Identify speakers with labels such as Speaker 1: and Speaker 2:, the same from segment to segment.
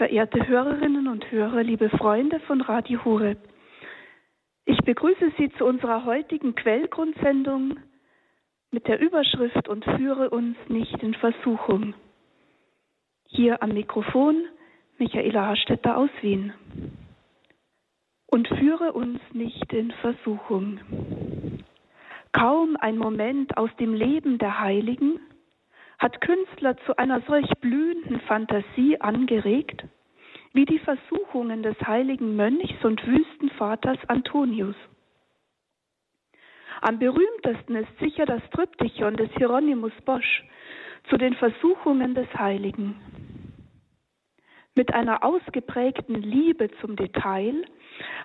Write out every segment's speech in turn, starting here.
Speaker 1: Verehrte Hörerinnen und Hörer, liebe Freunde von Radio Horeb, ich begrüße Sie zu unserer heutigen Quellgrundsendung mit der Überschrift und führe uns nicht in Versuchung. Hier am Mikrofon Michaela Hastetter aus Wien. Und führe uns nicht in Versuchung. Kaum ein Moment aus dem Leben der Heiligen hat Künstler zu einer solch blühenden Fantasie angeregt, wie die Versuchungen des heiligen Mönchs und Wüstenvaters Antonius. Am berühmtesten ist sicher das Triptychon des Hieronymus Bosch zu den Versuchungen des Heiligen. Mit einer ausgeprägten Liebe zum Detail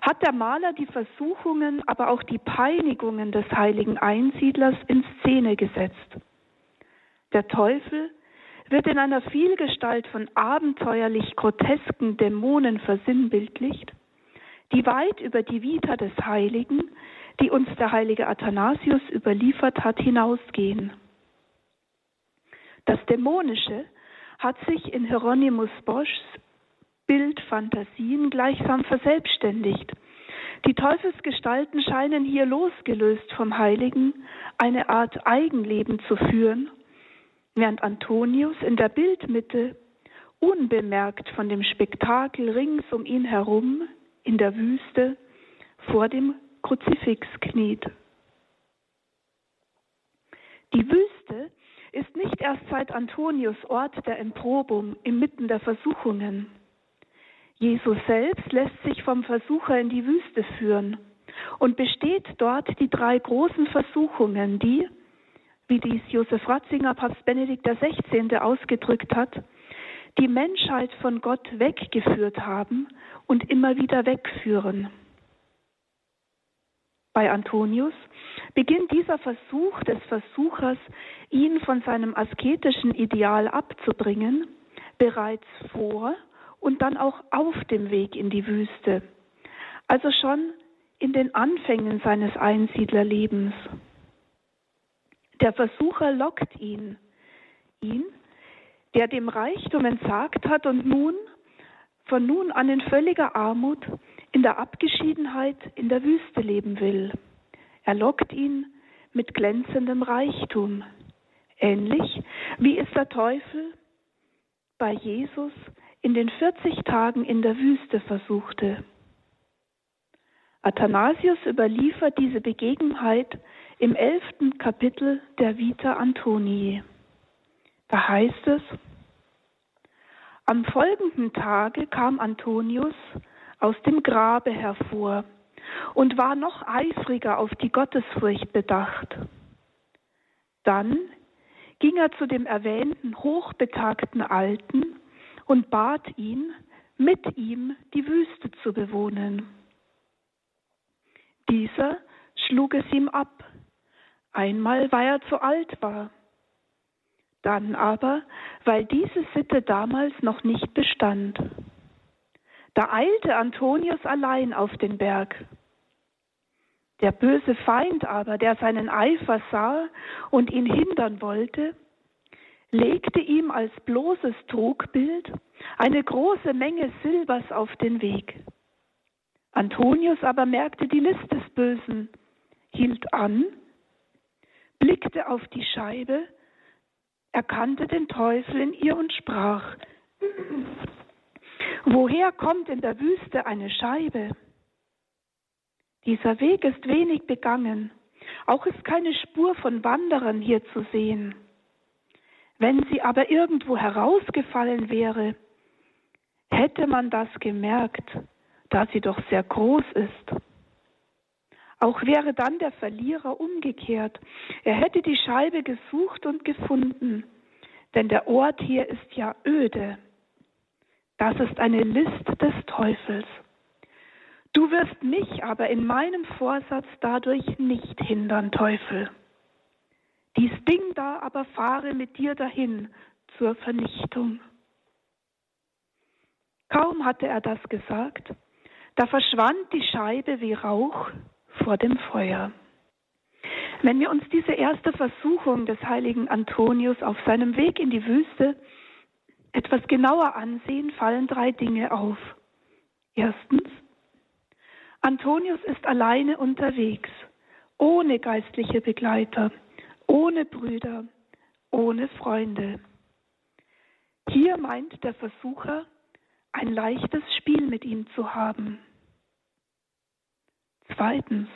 Speaker 1: hat der Maler die Versuchungen, aber auch die Peinigungen des heiligen Einsiedlers in Szene gesetzt. Der Teufel wird in einer Vielgestalt von abenteuerlich grotesken Dämonen versinnbildlicht, die weit über die Vita des Heiligen, die uns der heilige Athanasius überliefert hat, hinausgehen. Das Dämonische hat sich in Hieronymus Boschs Bildfantasien gleichsam verselbstständigt. Die Teufelsgestalten scheinen hier losgelöst vom Heiligen eine Art Eigenleben zu führen während Antonius in der Bildmitte unbemerkt von dem Spektakel rings um ihn herum in der Wüste vor dem Kruzifix kniet. Die Wüste ist nicht erst seit Antonius Ort der Emprobung inmitten der Versuchungen. Jesus selbst lässt sich vom Versucher in die Wüste führen und besteht dort die drei großen Versuchungen, die, wie dies Josef Ratzinger, Papst Benedikt XVI. ausgedrückt hat, die Menschheit von Gott weggeführt haben und immer wieder wegführen. Bei Antonius beginnt dieser Versuch des Versuchers, ihn von seinem asketischen Ideal abzubringen, bereits vor und dann auch auf dem Weg in die Wüste, also schon in den Anfängen seines Einsiedlerlebens. Der Versucher lockt ihn, ihn, der dem Reichtum entsagt hat und nun von nun an in völliger Armut, in der Abgeschiedenheit in der Wüste leben will. Er lockt ihn mit glänzendem Reichtum, ähnlich wie es der Teufel bei Jesus in den 40 Tagen in der Wüste versuchte. Athanasius überliefert diese Begebenheit im elften Kapitel der Vita Antonii. Da heißt es, am folgenden Tage kam Antonius aus dem Grabe hervor und war noch eifriger auf die Gottesfurcht bedacht. Dann ging er zu dem erwähnten hochbetagten Alten und bat ihn, mit ihm die Wüste zu bewohnen. Dieser schlug es ihm ab Einmal, weil er zu alt war. Dann aber, weil diese Sitte damals noch nicht bestand. Da eilte Antonius allein auf den Berg. Der böse Feind aber, der seinen Eifer sah und ihn hindern wollte, legte ihm als bloßes Trugbild eine große Menge Silbers auf den Weg. Antonius aber merkte die List des Bösen, hielt an blickte auf die Scheibe, erkannte den Teufel in ihr und sprach, Woher kommt in der Wüste eine Scheibe? Dieser Weg ist wenig begangen, auch ist keine Spur von Wanderern hier zu sehen. Wenn sie aber irgendwo herausgefallen wäre, hätte man das gemerkt, da sie doch sehr groß ist. Auch wäre dann der Verlierer umgekehrt. Er hätte die Scheibe gesucht und gefunden, denn der Ort hier ist ja öde. Das ist eine List des Teufels. Du wirst mich aber in meinem Vorsatz dadurch nicht hindern, Teufel. Dies Ding da aber fahre mit dir dahin zur Vernichtung. Kaum hatte er das gesagt, da verschwand die Scheibe wie Rauch vor dem Feuer. Wenn wir uns diese erste Versuchung des heiligen Antonius auf seinem Weg in die Wüste etwas genauer ansehen, fallen drei Dinge auf. Erstens, Antonius ist alleine unterwegs, ohne geistliche Begleiter, ohne Brüder, ohne Freunde. Hier meint der Versucher, ein leichtes Spiel mit ihm zu haben. Zweitens,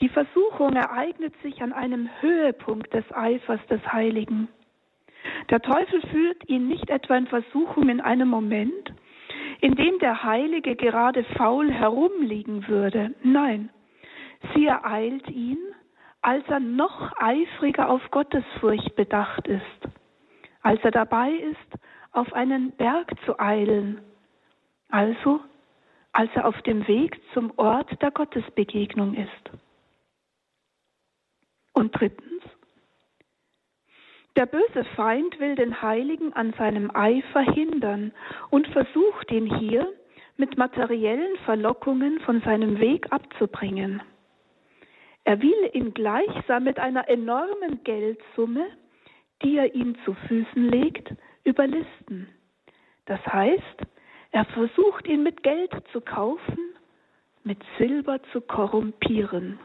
Speaker 1: die Versuchung ereignet sich an einem Höhepunkt des Eifers des Heiligen. Der Teufel führt ihn nicht etwa in Versuchung in einem Moment, in dem der Heilige gerade faul herumliegen würde. Nein, sie ereilt ihn, als er noch eifriger auf Gottesfurcht bedacht ist, als er dabei ist, auf einen Berg zu eilen, also als er auf dem Weg zum Ort der Gottesbegegnung ist. Und drittens, der böse Feind will den Heiligen an seinem Eifer hindern und versucht ihn hier mit materiellen Verlockungen von seinem Weg abzubringen. Er will ihn gleichsam mit einer enormen Geldsumme, die er ihm zu Füßen legt, überlisten. Das heißt, er versucht ihn mit Geld zu kaufen, mit Silber zu korrumpieren.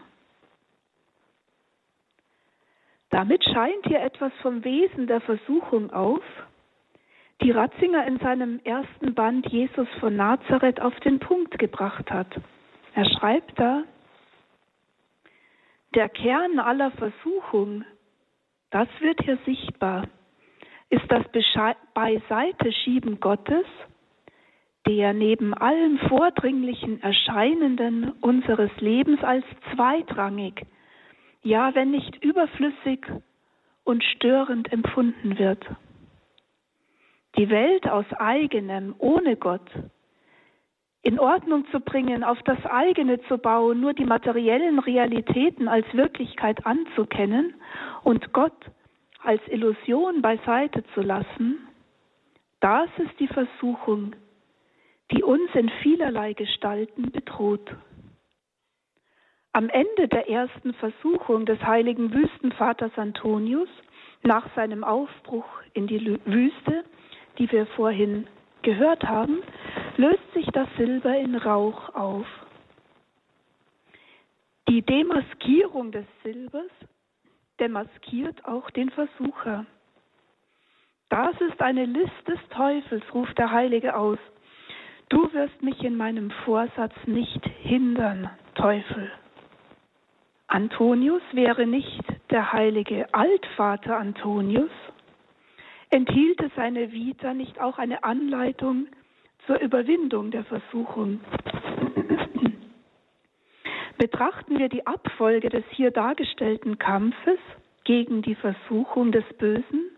Speaker 1: Damit scheint hier etwas vom Wesen der Versuchung auf, die Ratzinger in seinem ersten Band Jesus von Nazareth auf den Punkt gebracht hat. Er schreibt da, der Kern aller Versuchung, das wird hier sichtbar, ist das Beiseiteschieben Gottes, der neben allem vordringlichen Erscheinenden unseres Lebens als zweitrangig ja, wenn nicht überflüssig und störend empfunden wird. Die Welt aus eigenem, ohne Gott, in Ordnung zu bringen, auf das eigene zu bauen, nur die materiellen Realitäten als Wirklichkeit anzukennen und Gott als Illusion beiseite zu lassen, das ist die Versuchung, die uns in vielerlei Gestalten bedroht. Am Ende der ersten Versuchung des heiligen Wüstenvaters Antonius nach seinem Aufbruch in die Wüste, die wir vorhin gehört haben, löst sich das Silber in Rauch auf. Die Demaskierung des Silbers demaskiert auch den Versucher. Das ist eine List des Teufels, ruft der Heilige aus. Du wirst mich in meinem Vorsatz nicht hindern, Teufel. Antonius wäre nicht der heilige Altvater Antonius, enthielte seine Vita nicht auch eine Anleitung zur Überwindung der Versuchung. Betrachten wir die Abfolge des hier dargestellten Kampfes gegen die Versuchung des Bösen,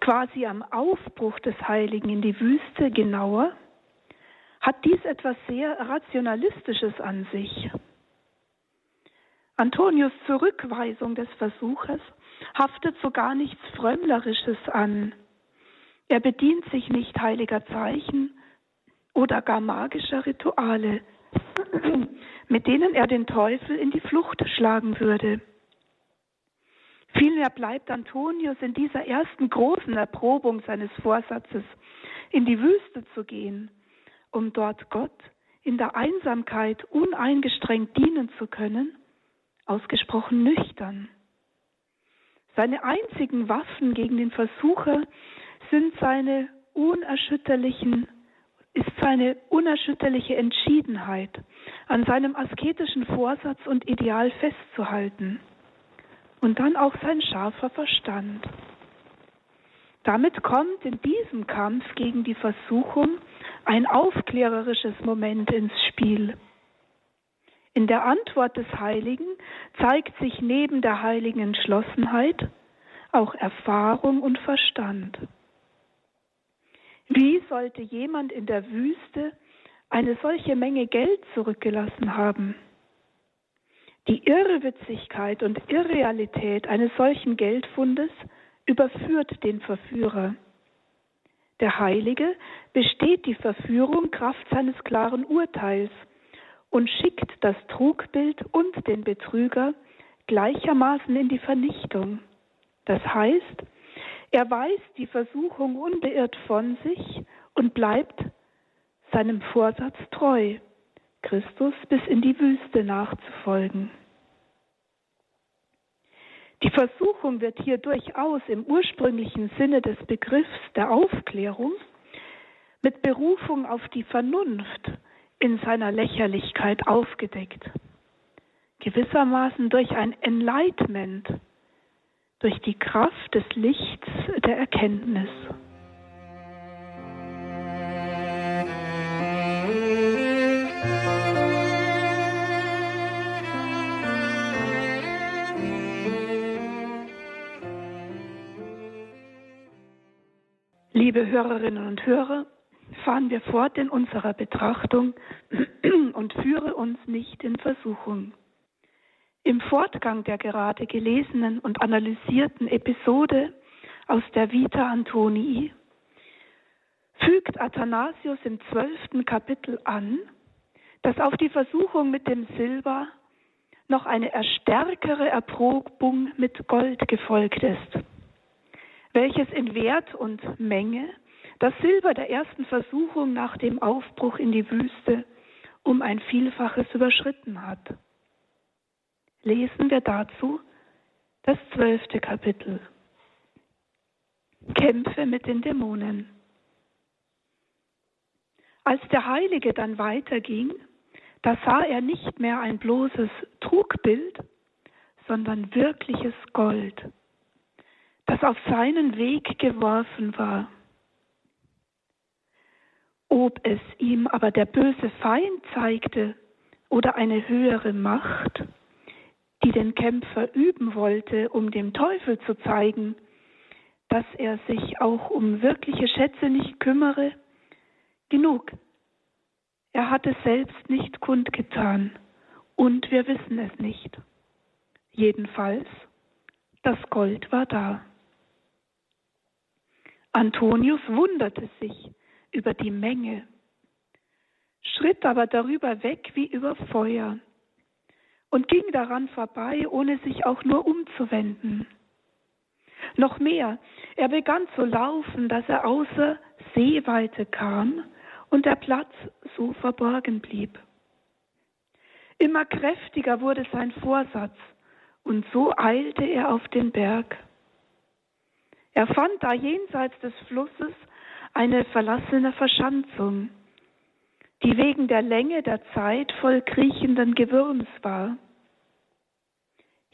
Speaker 1: quasi am Aufbruch des Heiligen in die Wüste genauer, hat dies etwas sehr Rationalistisches an sich. Antonius Zurückweisung des Versuches haftet so gar nichts Frömmlerisches an. Er bedient sich nicht heiliger Zeichen oder gar magischer Rituale, mit denen er den Teufel in die Flucht schlagen würde. Vielmehr bleibt Antonius in dieser ersten großen Erprobung seines Vorsatzes, in die Wüste zu gehen, um dort Gott in der Einsamkeit uneingestrengt dienen zu können ausgesprochen nüchtern. Seine einzigen Waffen gegen den Versucher sind seine unerschütterlichen, ist seine unerschütterliche Entschiedenheit, an seinem asketischen Vorsatz und Ideal festzuhalten. Und dann auch sein scharfer Verstand. Damit kommt in diesem Kampf gegen die Versuchung ein aufklärerisches Moment ins Spiel. In der Antwort des Heiligen zeigt sich neben der heiligen Entschlossenheit auch Erfahrung und Verstand. Wie sollte jemand in der Wüste eine solche Menge Geld zurückgelassen haben? Die Irrwitzigkeit und Irrealität eines solchen Geldfundes überführt den Verführer. Der Heilige besteht die Verführung Kraft seines klaren Urteils und schickt das Trugbild und den Betrüger gleichermaßen in die Vernichtung. Das heißt, Er weist die Versuchung unbeirrt von sich und bleibt seinem Vorsatz treu, Christus bis in die Wüste nachzufolgen. Die Versuchung wird hier durchaus im ursprünglichen Sinne des Begriffs der Aufklärung mit Berufung auf die Vernunft in seiner Lächerlichkeit aufgedeckt. Gewissermaßen durch ein Enlightenment, durch die Kraft des Lichts der Erkenntnis. Liebe Hörerinnen und Hörer, fahren wir fort in unserer Betrachtung und führe uns nicht in Versuchung. Im Fortgang der gerade gelesenen und analysierten Episode aus der Vita Antonii fügt Athanasius im zwölften Kapitel an, dass auf die Versuchung mit dem Silber noch eine erstärkere Erprobung mit Gold gefolgt ist, welches in Wert und Menge das Silber der ersten Versuchung nach dem Aufbruch in die Wüste um ein Vielfaches überschritten hat. Lesen wir dazu das zwölfte Kapitel. Kämpfe mit den Dämonen. Als der Heilige dann weiterging, da sah er nicht mehr ein bloßes Trugbild, sondern wirkliches Gold, das auf seinen Weg geworfen war. Ob es ihm aber der böse Feind zeigte oder eine höhere Macht, die den Kämpfer üben wollte, um dem Teufel zu zeigen, dass er sich auch um wirkliche Schätze nicht kümmere, genug. Er hat es selbst nicht kundgetan und wir wissen es nicht. Jedenfalls, das Gold war da. Antonius wunderte sich, über die Menge, schritt aber darüber weg wie über Feuer und ging daran vorbei, ohne sich auch nur umzuwenden. Noch mehr, er begann zu laufen, dass er außer Sehweite kam und der Platz so verborgen blieb. Immer kräftiger wurde sein Vorsatz und so eilte er auf den Berg. Er fand da jenseits des Flusses eine verlassene Verschanzung, die wegen der Länge der Zeit voll kriechenden Gewürms war.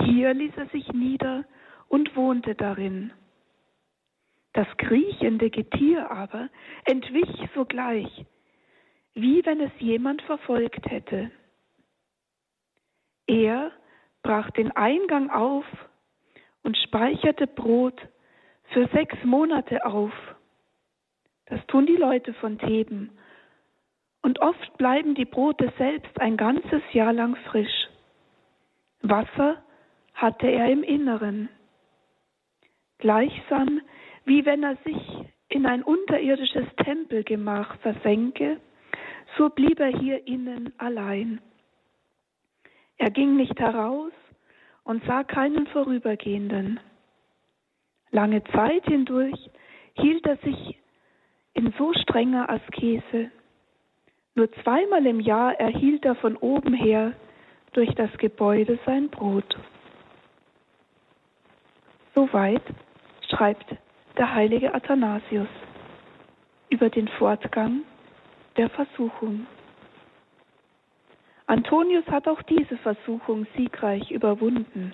Speaker 1: Hier ließ er sich nieder und wohnte darin. Das kriechende Getier aber entwich sogleich, wie wenn es jemand verfolgt hätte. Er brach den Eingang auf und speicherte Brot für sechs Monate auf das tun die Leute von Theben. Und oft bleiben die Brote selbst ein ganzes Jahr lang frisch. Wasser hatte er im Inneren. Gleichsam wie wenn er sich in ein unterirdisches Tempelgemach versenke, so blieb er hier innen allein. Er ging nicht heraus und sah keinen Vorübergehenden. Lange Zeit hindurch hielt er sich in so strenger Askese. Nur zweimal im Jahr erhielt er von oben her durch das Gebäude sein Brot. Soweit schreibt der heilige Athanasius über den Fortgang der Versuchung. Antonius hat auch diese Versuchung siegreich überwunden.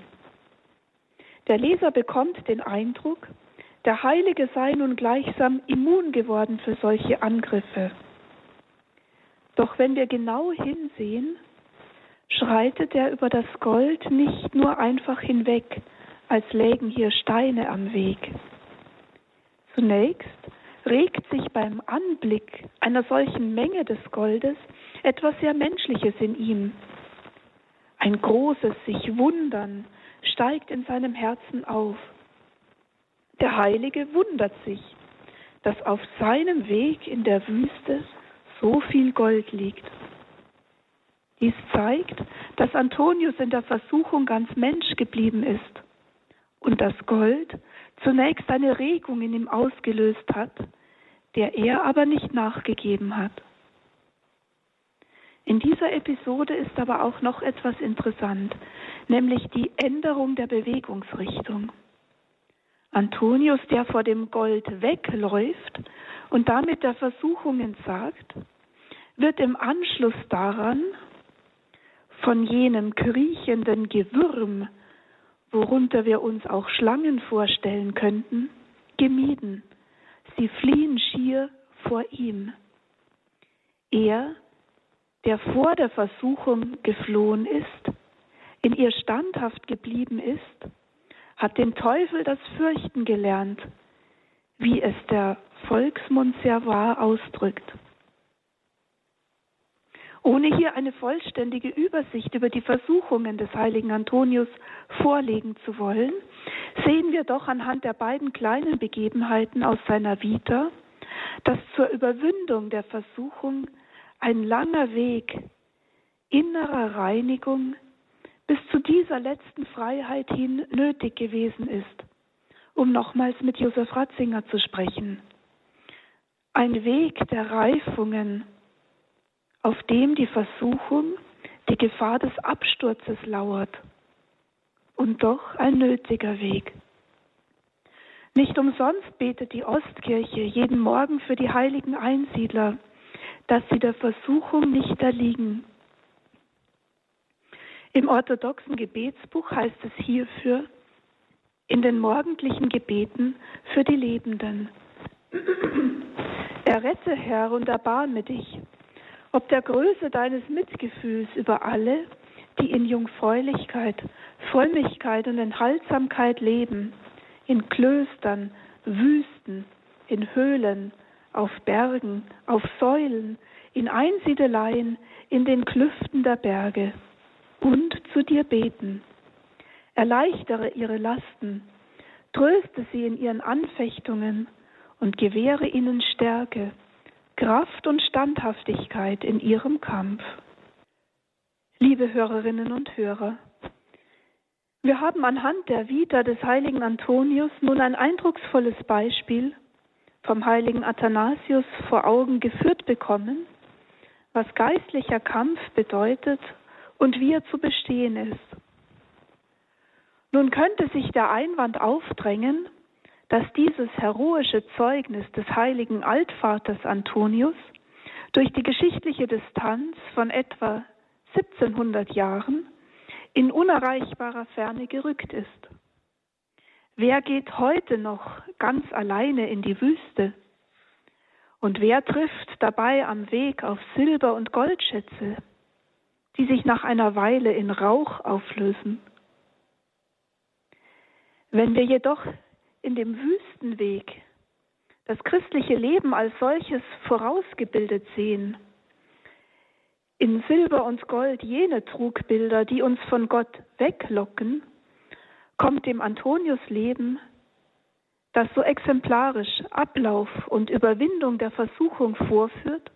Speaker 1: Der Leser bekommt den Eindruck, der Heilige sei nun gleichsam immun geworden für solche Angriffe. Doch wenn wir genau hinsehen, schreitet er über das Gold nicht nur einfach hinweg, als lägen hier Steine am Weg. Zunächst regt sich beim Anblick einer solchen Menge des Goldes etwas sehr Menschliches in ihm. Ein großes sich Wundern steigt in seinem Herzen auf. Der Heilige wundert sich, dass auf seinem Weg in der Wüste so viel Gold liegt. Dies zeigt, dass Antonius in der Versuchung ganz Mensch geblieben ist und das Gold zunächst eine Regung in ihm ausgelöst hat, der er aber nicht nachgegeben hat. In dieser Episode ist aber auch noch etwas interessant, nämlich die Änderung der Bewegungsrichtung. Antonius, der vor dem Gold wegläuft und damit der Versuchung entsagt, wird im Anschluss daran von jenem kriechenden Gewürm, worunter wir uns auch Schlangen vorstellen könnten, gemieden. Sie fliehen schier vor ihm. Er, der vor der Versuchung geflohen ist, in ihr standhaft geblieben ist, hat den Teufel das Fürchten gelernt, wie es der Volksmund sehr wahr ausdrückt. Ohne hier eine vollständige Übersicht über die Versuchungen des heiligen Antonius vorlegen zu wollen, sehen wir doch anhand der beiden kleinen Begebenheiten aus seiner Vita, dass zur Überwindung der Versuchung ein langer Weg innerer Reinigung bis zu dieser letzten Freiheit hin nötig gewesen ist, um nochmals mit Josef Ratzinger zu sprechen. Ein Weg der Reifungen, auf dem die Versuchung, die Gefahr des Absturzes lauert. Und doch ein nötiger Weg. Nicht umsonst betet die Ostkirche jeden Morgen für die heiligen Einsiedler, dass sie der Versuchung nicht erliegen. Im orthodoxen Gebetsbuch heißt es hierfür in den morgendlichen Gebeten für die Lebenden. Errette, Herr, und erbarme dich, ob der Größe deines Mitgefühls über alle, die in Jungfräulichkeit, Frömmigkeit und Enthaltsamkeit leben, in Klöstern, Wüsten, in Höhlen, auf Bergen, auf Säulen, in Einsiedeleien, in den Klüften der Berge und zu dir beten. Erleichtere ihre Lasten, tröste sie in ihren Anfechtungen und gewähre ihnen Stärke Kraft und Standhaftigkeit in ihrem Kampf. Liebe Hörerinnen und Hörer, wir haben anhand der Vita des heiligen Antonius nun ein eindrucksvolles Beispiel vom heiligen Athanasius vor Augen geführt bekommen, was geistlicher Kampf bedeutet und wie er zu bestehen ist. Nun könnte sich der Einwand aufdrängen, dass dieses heroische Zeugnis des heiligen Altvaters Antonius durch die geschichtliche Distanz von etwa 1700 Jahren in unerreichbarer Ferne gerückt ist. Wer geht heute noch ganz alleine in die Wüste? Und wer trifft dabei am Weg auf Silber- und Goldschätze, die sich nach einer Weile in Rauch auflösen? Wenn wir jedoch in dem Wüstenweg das christliche Leben als solches vorausgebildet sehen. In Silber und Gold jene Trugbilder, die uns von Gott weglocken, kommt dem Antonius Leben, das so exemplarisch Ablauf und Überwindung der Versuchung vorführt,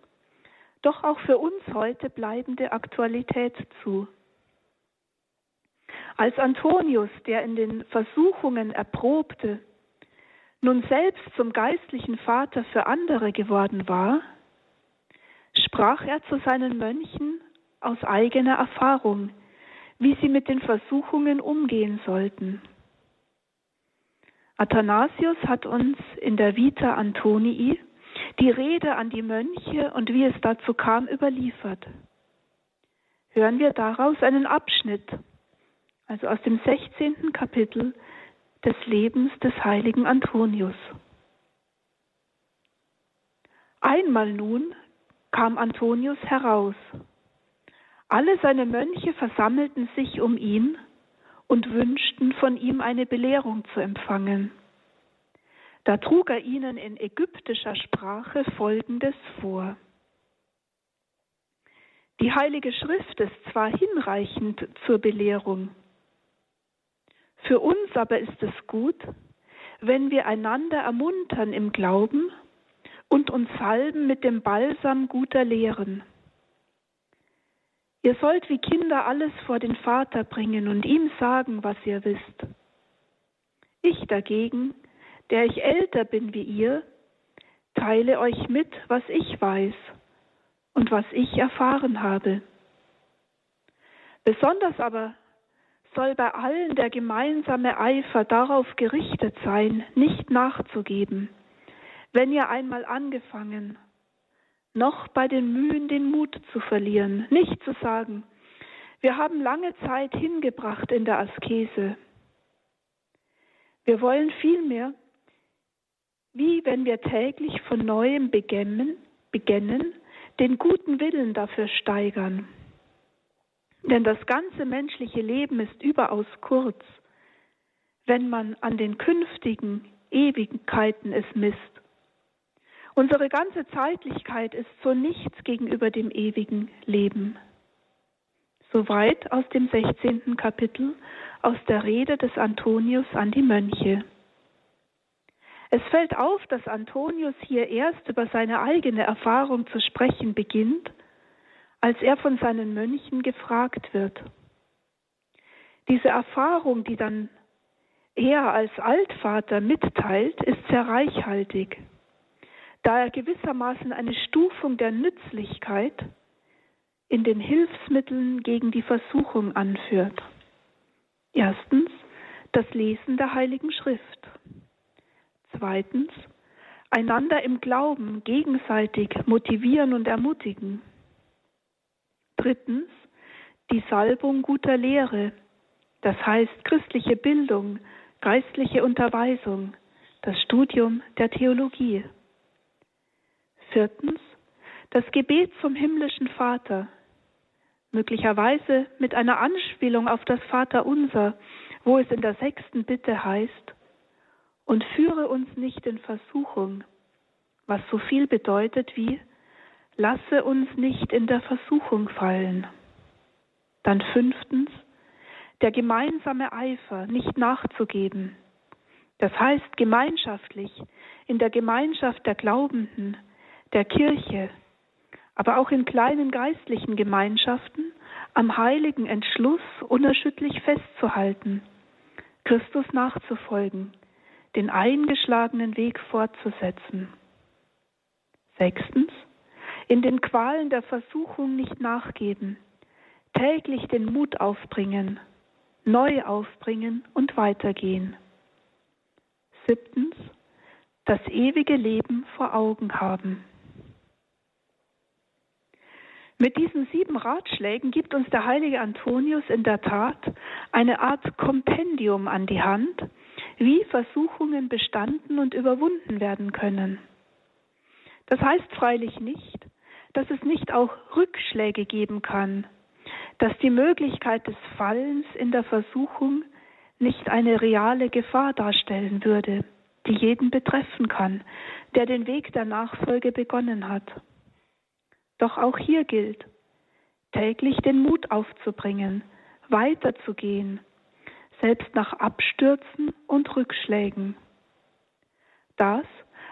Speaker 1: doch auch für uns heute bleibende Aktualität zu. Als Antonius, der in den Versuchungen erprobte, nun selbst zum geistlichen Vater für andere geworden war, sprach er zu seinen Mönchen aus eigener Erfahrung, wie sie mit den Versuchungen umgehen sollten. Athanasius hat uns in der Vita Antonii die Rede an die Mönche und wie es dazu kam überliefert. Hören wir daraus einen Abschnitt, also aus dem 16. Kapitel des Lebens des heiligen Antonius. Einmal nun kam Antonius heraus. Alle seine Mönche versammelten sich um ihn und wünschten von ihm eine Belehrung zu empfangen. Da trug er ihnen in ägyptischer Sprache Folgendes vor. Die Heilige Schrift ist zwar hinreichend zur Belehrung, für uns aber ist es gut, wenn wir einander ermuntern im Glauben und uns salben mit dem Balsam guter Lehren. Ihr sollt wie Kinder alles vor den Vater bringen und ihm sagen, was ihr wisst. Ich dagegen der ich älter bin wie ihr, teile euch mit, was ich weiß und was ich erfahren habe. Besonders aber soll bei allen der gemeinsame Eifer darauf gerichtet sein, nicht nachzugeben, wenn ihr einmal angefangen, noch bei den Mühen den Mut zu verlieren, nicht zu sagen, wir haben lange Zeit hingebracht in der Askese. Wir wollen vielmehr, wie wenn wir täglich von neuem beginnen, beginnen, den guten Willen dafür steigern. Denn das ganze menschliche Leben ist überaus kurz, wenn man an den künftigen Ewigkeiten es misst. Unsere ganze Zeitlichkeit ist so nichts gegenüber dem ewigen Leben. Soweit aus dem 16. Kapitel aus der Rede des Antonius an die Mönche. Es fällt auf, dass Antonius hier erst über seine eigene Erfahrung zu sprechen beginnt, als er von seinen Mönchen gefragt wird. Diese Erfahrung, die dann er als Altvater mitteilt, ist sehr reichhaltig, da er gewissermaßen eine Stufung der Nützlichkeit in den Hilfsmitteln gegen die Versuchung anführt. Erstens das Lesen der Heiligen Schrift. Zweitens einander im Glauben gegenseitig motivieren und ermutigen. Drittens die Salbung guter Lehre, das heißt christliche Bildung, geistliche Unterweisung, das Studium der Theologie. Viertens das Gebet zum himmlischen Vater, möglicherweise mit einer Anspielung auf das Vaterunser, wo es in der sechsten Bitte heißt, und führe uns nicht in Versuchung, was so viel bedeutet wie, lasse uns nicht in der Versuchung fallen. Dann fünftens, der gemeinsame Eifer, nicht nachzugeben. Das heißt gemeinschaftlich, in der Gemeinschaft der Glaubenden, der Kirche, aber auch in kleinen geistlichen Gemeinschaften am heiligen Entschluss unerschütterlich festzuhalten, Christus nachzufolgen, den eingeschlagenen Weg fortzusetzen. Sechstens, in den Qualen der Versuchung nicht nachgeben, täglich den Mut aufbringen, neu aufbringen und weitergehen. Siebtens, das ewige Leben vor Augen haben. Mit diesen sieben Ratschlägen gibt uns der heilige Antonius in der Tat eine Art Kompendium an die Hand, wie Versuchungen bestanden und überwunden werden können. Das heißt freilich nicht, dass es nicht auch Rückschläge geben kann, dass die Möglichkeit des Fallens in der Versuchung nicht eine reale Gefahr darstellen würde, die jeden betreffen kann, der den Weg der Nachfolge begonnen hat. Doch auch hier gilt, täglich den Mut aufzubringen, weiterzugehen, selbst nach Abstürzen und Rückschlägen. Das,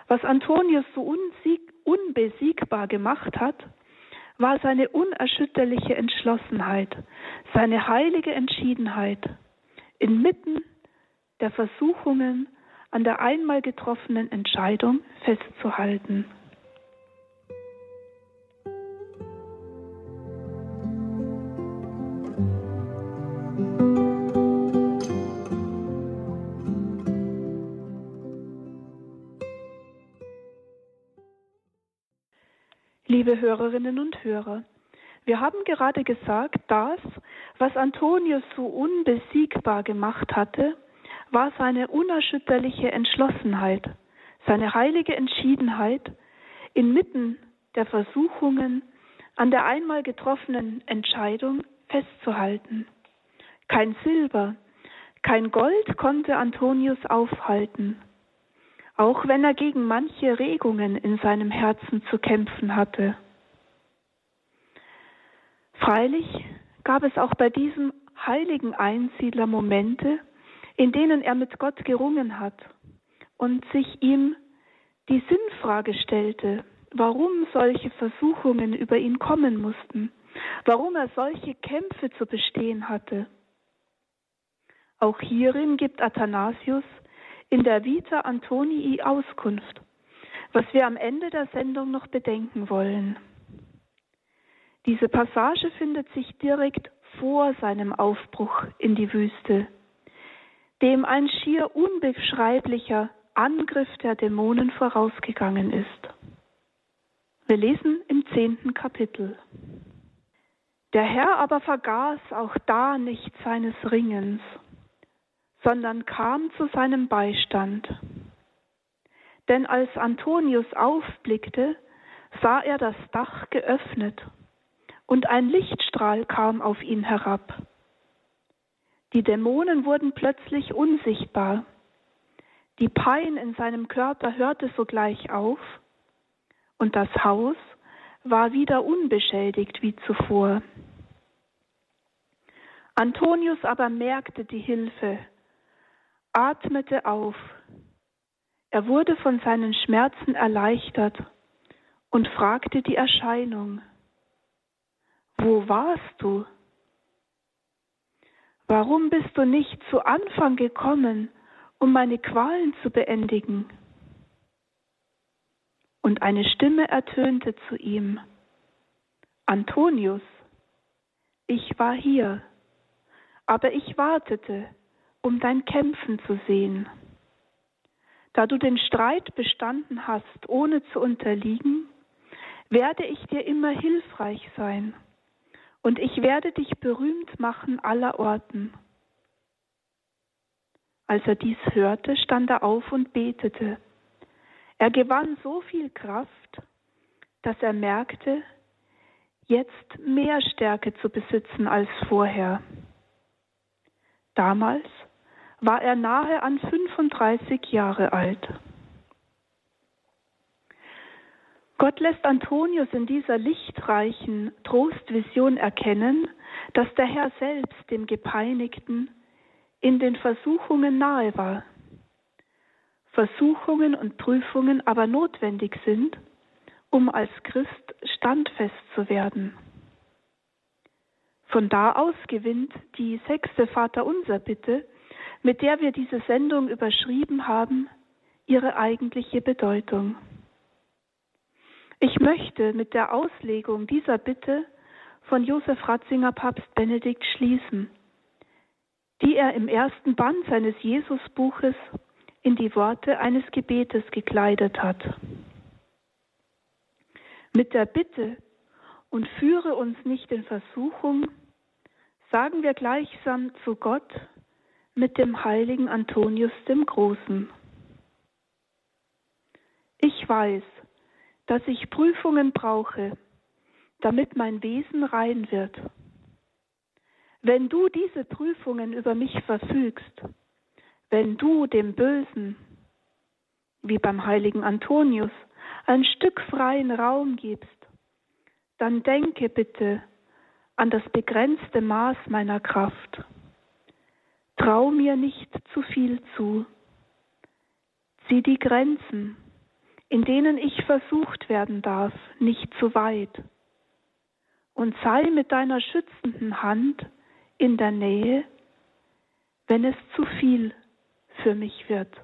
Speaker 1: was Antonius so unbesiegbar gemacht hat, war seine unerschütterliche Entschlossenheit, seine heilige Entschiedenheit, inmitten der Versuchungen an der einmal getroffenen Entscheidung festzuhalten. Liebe Hörerinnen und Hörer, wir haben gerade gesagt, das, was Antonius so unbesiegbar gemacht hatte, war seine unerschütterliche Entschlossenheit, seine heilige Entschiedenheit, inmitten der Versuchungen an der einmal getroffenen Entscheidung festzuhalten. Kein Silber, kein Gold konnte Antonius aufhalten, auch wenn er gegen manche Regungen in seinem Herzen zu kämpfen hatte. Freilich gab es auch bei diesem heiligen Einsiedler Momente, in denen er mit Gott gerungen hat und sich ihm die Sinnfrage stellte, warum solche Versuchungen über ihn kommen mussten, warum er solche Kämpfe zu bestehen hatte. Auch hierin gibt Athanasius in der Vita Antonii Auskunft, was wir am Ende der Sendung noch bedenken wollen. Diese Passage findet sich direkt vor seinem Aufbruch in die Wüste, dem ein schier unbeschreiblicher Angriff der Dämonen vorausgegangen ist. Wir lesen im zehnten Kapitel. Der Herr aber vergaß auch da nicht seines Ringens, sondern kam zu seinem Beistand. Denn als Antonius aufblickte, sah er das Dach geöffnet und ein Lichtstrahl kam auf ihn herab. Die Dämonen wurden plötzlich unsichtbar. Die Pein in seinem Körper hörte sogleich auf und das Haus war wieder unbeschädigt wie zuvor. Antonius aber merkte die Hilfe, atmete auf. Er wurde von seinen Schmerzen erleichtert und fragte die Erscheinung, wo warst du? Warum bist du nicht zu Anfang gekommen, um meine Qualen zu beendigen? Und eine Stimme ertönte zu ihm, Antonius, ich war hier, aber ich wartete, um dein Kämpfen zu sehen. Da du den Streit bestanden hast, ohne zu unterliegen, werde ich dir immer hilfreich sein und ich werde dich berühmt machen aller Orten. Als er dies hörte, stand er auf und betete. Er gewann so viel Kraft, dass er merkte, jetzt mehr Stärke zu besitzen als vorher. Damals war er nahe an 35 Jahre alt. Gott lässt Antonius in dieser lichtreichen Trostvision erkennen, dass der Herr selbst dem Gepeinigten in den Versuchungen nahe war. Versuchungen und Prüfungen aber notwendig sind, um als Christ standfest zu werden. Von da aus gewinnt die sechste Vaterunser Bitte, mit der wir diese Sendung überschrieben haben, ihre eigentliche Bedeutung. Ich möchte mit der Auslegung dieser Bitte von Josef Ratzinger Papst Benedikt schließen, die er im ersten Band seines Jesusbuches in die Worte eines Gebetes gekleidet hat. Mit der Bitte und führe uns nicht in Versuchung, sagen wir gleichsam zu Gott mit dem heiligen Antonius dem Großen. Ich weiß, dass ich Prüfungen brauche, damit mein Wesen rein wird. Wenn du diese Prüfungen über mich verfügst, wenn du dem Bösen, wie beim heiligen Antonius, ein Stück freien Raum gibst, dann denke bitte an das begrenzte Maß meiner Kraft. Trau mir nicht zu viel zu. Zieh die Grenzen in denen ich versucht werden darf, nicht zu weit. Und sei mit deiner schützenden Hand in der Nähe, wenn es zu viel für mich wird.